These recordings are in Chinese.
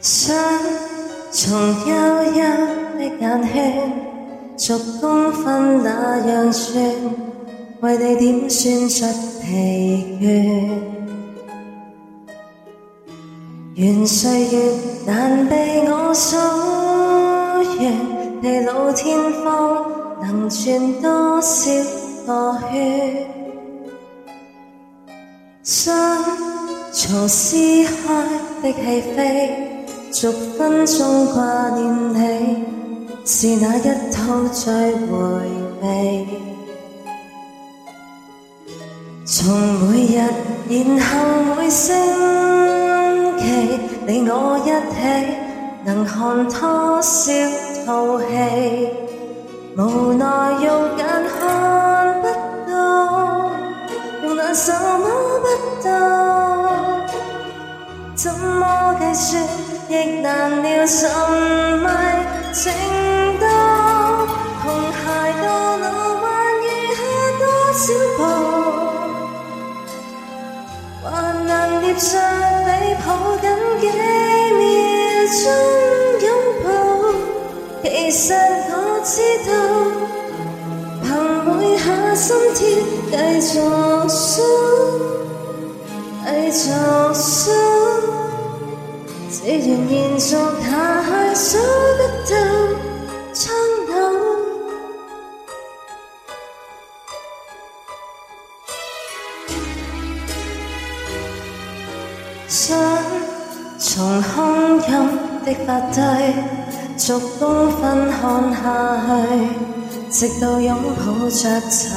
想从幽幽的眼圈，逐公分那样算，为你点算出疲倦。愿岁月难被我数完，地老天荒能转多少个圈？想从撕开的戏飞。逐分钟挂念你，是那一套最回味？从每日，然后每星期，你我一起，能看多少套戏？无奈用眼看不到，用眼什么不到，怎么计算？亦难料沉迷程度，红鞋到老还余下多少步？还能捏着你抱紧几秒钟拥抱？其实我知道，凭每下心跳继续数，继续数。只愿延续下去，数得到苍老。想从汹涌的发堆逐公分看下去，直到拥抱着沉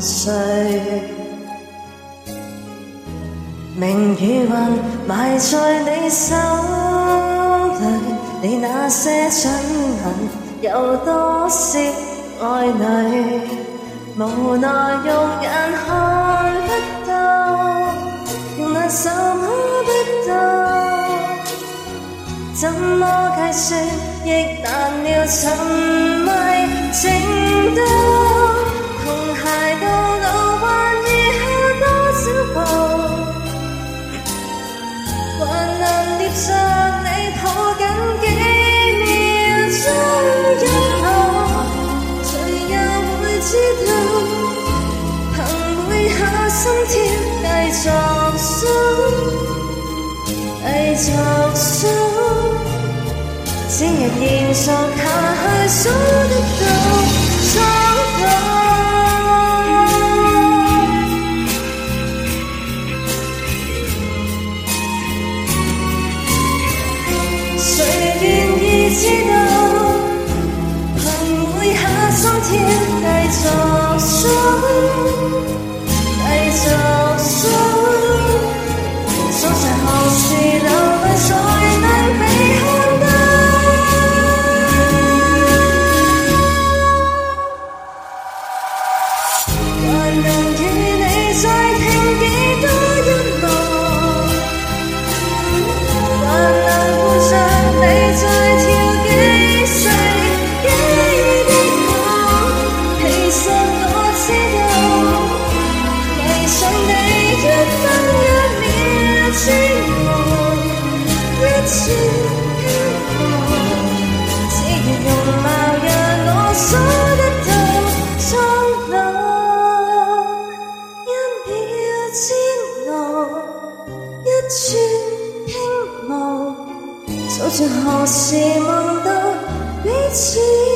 睡。明与暗埋在你手你那些掌纹有多少爱侣？无奈用眼看不到，用眼手摸不到，怎么计算亦难料沉迷程度。继续数，只要延续下去，数得到苍老。谁愿意知道？凭每下心跳，继一寸希望只愿容貌让我数着何时梦到彼此。